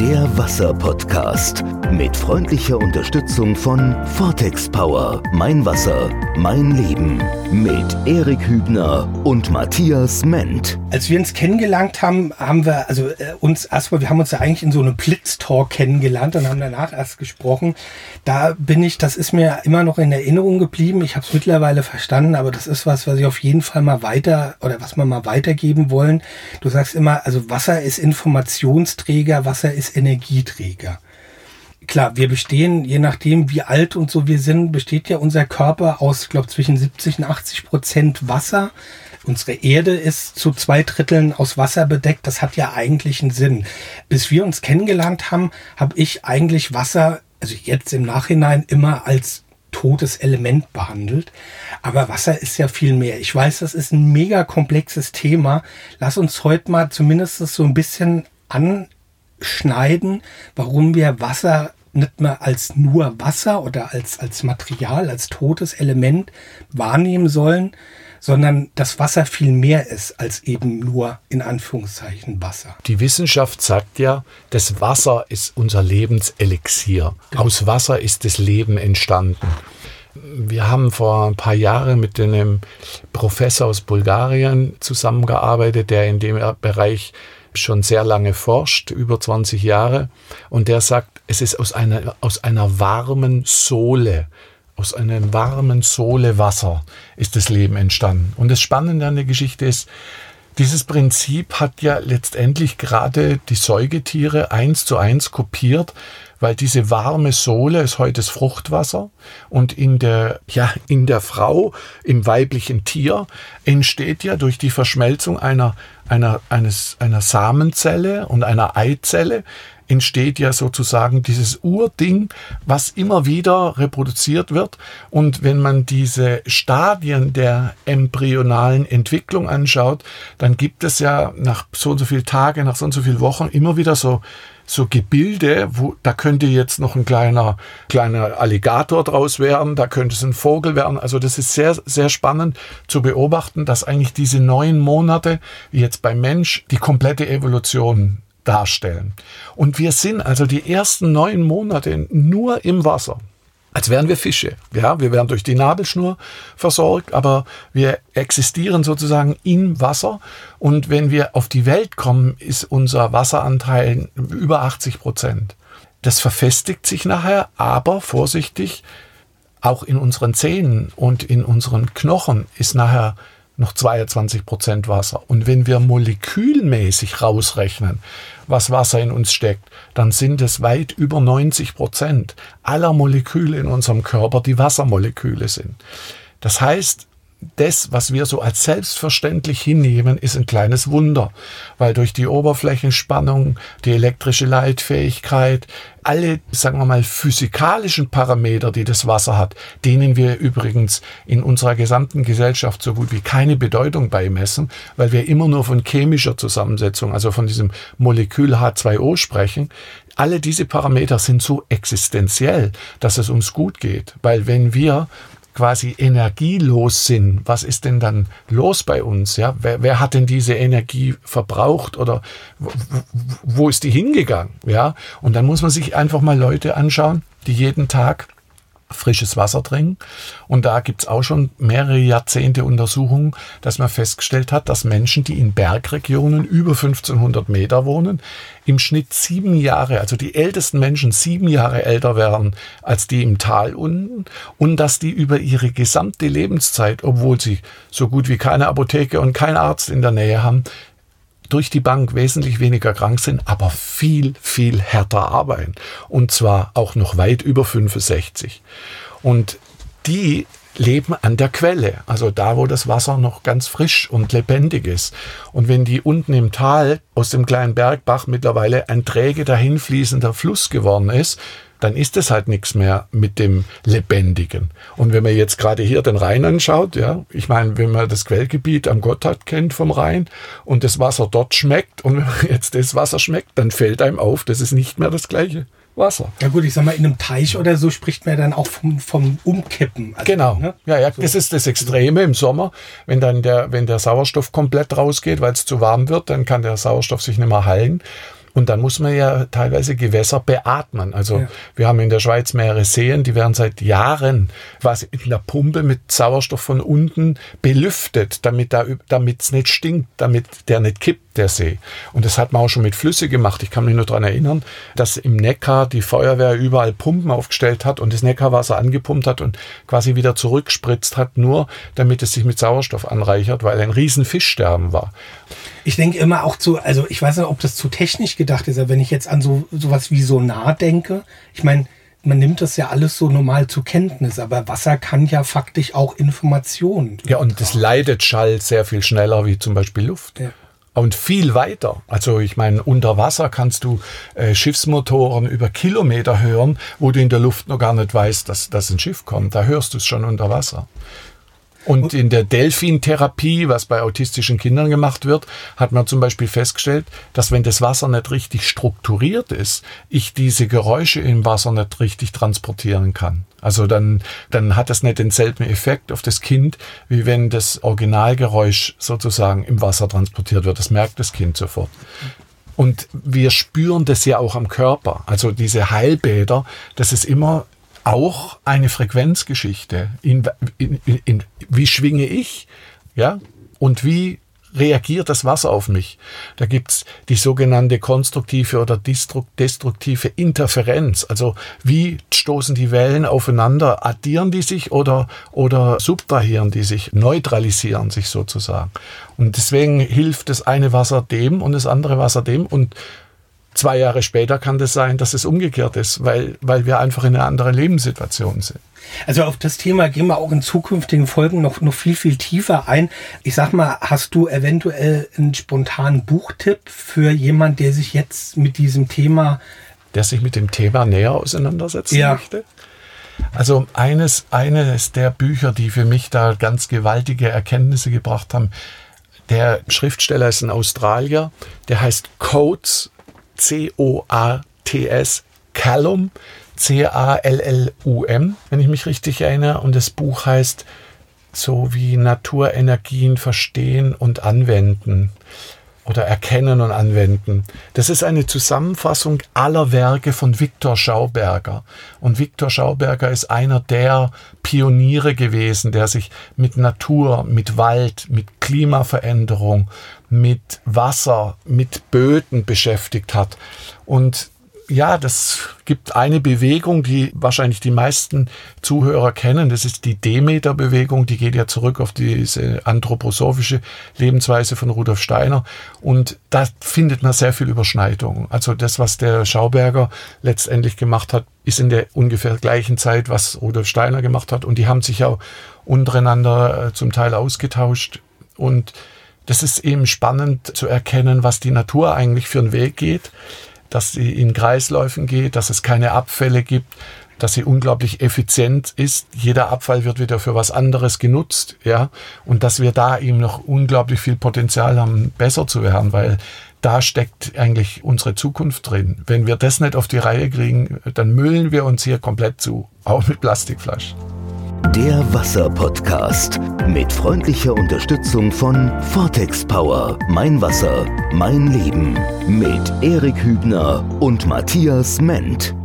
Der Wasser-Podcast mit freundlicher Unterstützung von Vortex Power. Mein Wasser, mein Leben. Mit Erik Hübner und Matthias Ment. Als wir uns kennengelernt haben, haben wir also äh, uns erstmal, wir haben uns ja eigentlich in so einem Blitztalk kennengelernt und haben danach erst gesprochen. Da bin ich, das ist mir immer noch in Erinnerung geblieben. Ich habe es mittlerweile verstanden, aber das ist was, was ich auf jeden Fall mal weiter oder was wir mal weitergeben wollen. Du sagst immer, also Wasser ist Informationsträger, Wasser ist Energieträger. Klar, wir bestehen, je nachdem wie alt und so wir sind, besteht ja unser Körper aus, ich glaube, zwischen 70 und 80 Prozent Wasser. Unsere Erde ist zu zwei Dritteln aus Wasser bedeckt. Das hat ja eigentlich einen Sinn. Bis wir uns kennengelernt haben, habe ich eigentlich Wasser, also jetzt im Nachhinein immer als totes Element behandelt. Aber Wasser ist ja viel mehr. Ich weiß, das ist ein mega komplexes Thema. Lass uns heute mal zumindest so ein bisschen anschneiden, warum wir Wasser nicht mehr als nur Wasser oder als, als Material, als totes Element wahrnehmen sollen, sondern dass Wasser viel mehr ist als eben nur in Anführungszeichen Wasser. Die Wissenschaft sagt ja, das Wasser ist unser Lebenselixier. Genau. Aus Wasser ist das Leben entstanden. Wir haben vor ein paar Jahren mit einem Professor aus Bulgarien zusammengearbeitet, der in dem Bereich schon sehr lange forscht, über 20 Jahre, und der sagt, es ist aus einer, aus einer warmen Sohle, aus einer warmen Sohle Wasser ist das Leben entstanden. Und das Spannende an der Geschichte ist, dieses Prinzip hat ja letztendlich gerade die Säugetiere eins zu eins kopiert, weil diese warme Sohle ist heute das Fruchtwasser und in der, ja, in der Frau, im weiblichen Tier entsteht ja durch die Verschmelzung einer, einer, eines, einer Samenzelle und einer Eizelle entsteht ja sozusagen dieses Urding, was immer wieder reproduziert wird. Und wenn man diese Stadien der embryonalen Entwicklung anschaut, dann gibt es ja nach so und so viel Tage, nach so und so viel Wochen immer wieder so so Gebilde, wo da könnte jetzt noch ein kleiner kleiner Alligator draus werden, da könnte es ein Vogel werden. Also das ist sehr sehr spannend zu beobachten, dass eigentlich diese neun Monate jetzt beim Mensch die komplette Evolution darstellen. Und wir sind also die ersten neun Monate nur im Wasser. Als wären wir Fische. Ja, wir werden durch die Nabelschnur versorgt, aber wir existieren sozusagen im Wasser. Und wenn wir auf die Welt kommen, ist unser Wasseranteil über 80 Prozent. Das verfestigt sich nachher, aber vorsichtig, auch in unseren Zähnen und in unseren Knochen ist nachher noch 22 Prozent Wasser. Und wenn wir molekülmäßig rausrechnen, was Wasser in uns steckt, dann sind es weit über 90 Prozent aller Moleküle in unserem Körper, die Wassermoleküle sind. Das heißt, das, was wir so als selbstverständlich hinnehmen, ist ein kleines Wunder, weil durch die Oberflächenspannung, die elektrische Leitfähigkeit, alle, sagen wir mal, physikalischen Parameter, die das Wasser hat, denen wir übrigens in unserer gesamten Gesellschaft so gut wie keine Bedeutung beimessen, weil wir immer nur von chemischer Zusammensetzung, also von diesem Molekül H2O sprechen, alle diese Parameter sind so existenziell, dass es uns gut geht. Weil wenn wir quasi energielos sind, was ist denn dann los bei uns? Ja, wer, wer hat denn diese Energie verbraucht oder wo, wo ist die hingegangen? Ja, und dann muss man sich einfach mal Leute anschauen, die jeden Tag frisches Wasser trinken. Und da gibt's auch schon mehrere Jahrzehnte Untersuchungen, dass man festgestellt hat, dass Menschen, die in Bergregionen über 1500 Meter wohnen, im Schnitt sieben Jahre, also die ältesten Menschen sieben Jahre älter werden als die im Tal unten und dass die über ihre gesamte Lebenszeit, obwohl sie so gut wie keine Apotheke und keinen Arzt in der Nähe haben, durch die Bank wesentlich weniger krank sind, aber viel, viel härter arbeiten. Und zwar auch noch weit über 65. Und die leben an der Quelle, also da, wo das Wasser noch ganz frisch und lebendig ist. Und wenn die unten im Tal aus dem kleinen Bergbach mittlerweile ein träge dahinfließender Fluss geworden ist, dann ist es halt nichts mehr mit dem Lebendigen. Und wenn man jetzt gerade hier den Rhein anschaut, ja, ich meine, wenn man das Quellgebiet am Gotthard kennt vom Rhein und das Wasser dort schmeckt und wenn man jetzt das Wasser schmeckt, dann fällt einem auf, das ist nicht mehr das gleiche. Wasser. Ja gut, ich sag mal, in einem Teich oder so spricht man dann auch vom, vom Umkippen. Also, genau. Ne? Ja, ja, so. das ist das Extreme im Sommer. Wenn dann der, wenn der Sauerstoff komplett rausgeht, weil es zu warm wird, dann kann der Sauerstoff sich nicht mehr heilen. Und dann muss man ja teilweise Gewässer beatmen. Also ja. wir haben in der Schweiz mehrere Seen, die werden seit Jahren quasi in der Pumpe mit Sauerstoff von unten belüftet, damit da, damit es nicht stinkt, damit der nicht kippt, der See. Und das hat man auch schon mit Flüsse gemacht. Ich kann mich nur daran erinnern, dass im Neckar die Feuerwehr überall Pumpen aufgestellt hat und das Neckarwasser angepumpt hat und quasi wieder zurückspritzt hat, nur damit es sich mit Sauerstoff anreichert, weil ein riesen Fischsterben war. Ich denke immer auch zu, also ich weiß nicht, ob das zu technisch gedacht ist, aber wenn ich jetzt an so sowas wie Sonar denke, ich meine, man nimmt das ja alles so normal zur Kenntnis, aber Wasser kann ja faktisch auch Informationen. Ja, und das leidet Schall sehr viel schneller wie zum Beispiel Luft. Ja. Und viel weiter. Also ich meine, unter Wasser kannst du äh, Schiffsmotoren über Kilometer hören, wo du in der Luft noch gar nicht weißt, dass, dass ein Schiff kommt. Da hörst du es schon unter Wasser. Und in der Delfintherapie, was bei autistischen Kindern gemacht wird, hat man zum Beispiel festgestellt, dass wenn das Wasser nicht richtig strukturiert ist, ich diese Geräusche im Wasser nicht richtig transportieren kann. Also dann, dann hat das nicht denselben Effekt auf das Kind, wie wenn das Originalgeräusch sozusagen im Wasser transportiert wird. Das merkt das Kind sofort. Und wir spüren das ja auch am Körper. Also diese Heilbäder, das ist immer auch eine Frequenzgeschichte. In, in, in, wie schwinge ich? Ja? Und wie reagiert das Wasser auf mich? Da gibt's die sogenannte konstruktive oder destruktive Interferenz. Also wie stoßen die Wellen aufeinander? Addieren die sich oder, oder subtrahieren die sich? Neutralisieren sich sozusagen. Und deswegen hilft das eine Wasser dem und das andere Wasser dem. Und Zwei Jahre später kann das sein, dass es umgekehrt ist, weil, weil wir einfach in einer anderen Lebenssituation sind. Also auf das Thema gehen wir auch in zukünftigen Folgen noch, noch viel, viel tiefer ein. Ich sag mal, hast du eventuell einen spontanen Buchtipp für jemand, der sich jetzt mit diesem Thema... Der sich mit dem Thema näher auseinandersetzen ja. möchte? Also eines, eines der Bücher, die für mich da ganz gewaltige Erkenntnisse gebracht haben, der Schriftsteller ist ein Australier, der heißt Coates C-O-A-T-S, Callum, C-A-L-L-U-M, wenn ich mich richtig erinnere. Und das Buch heißt so wie Naturenergien verstehen und anwenden oder erkennen und anwenden. Das ist eine Zusammenfassung aller Werke von Viktor Schauberger. Und Viktor Schauberger ist einer der Pioniere gewesen, der sich mit Natur, mit Wald, mit Klimaveränderung, mit Wasser, mit Böden beschäftigt hat. Und ja, das gibt eine Bewegung, die wahrscheinlich die meisten Zuhörer kennen. Das ist die Demeter-Bewegung. Die geht ja zurück auf diese anthroposophische Lebensweise von Rudolf Steiner. Und da findet man sehr viel Überschneidung. Also das, was der Schauberger letztendlich gemacht hat, ist in der ungefähr gleichen Zeit, was Rudolf Steiner gemacht hat. Und die haben sich auch untereinander äh, zum Teil ausgetauscht. Und das ist eben spannend zu erkennen, was die Natur eigentlich für einen Weg geht dass sie in Kreisläufen geht, dass es keine Abfälle gibt, dass sie unglaublich effizient ist. Jeder Abfall wird wieder für was anderes genutzt, ja. Und dass wir da eben noch unglaublich viel Potenzial haben, besser zu werden, weil da steckt eigentlich unsere Zukunft drin. Wenn wir das nicht auf die Reihe kriegen, dann müllen wir uns hier komplett zu, auch mit Plastikflaschen. Der Wasser-Podcast mit freundlicher Unterstützung von Vortex Power. Mein Wasser, mein Leben. Mit Erik Hübner und Matthias Ment.